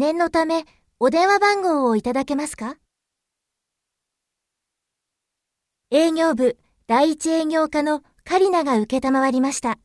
念のため、お電話番号をいただけますか？営業部第一営業課のカリナが受けたまわりました。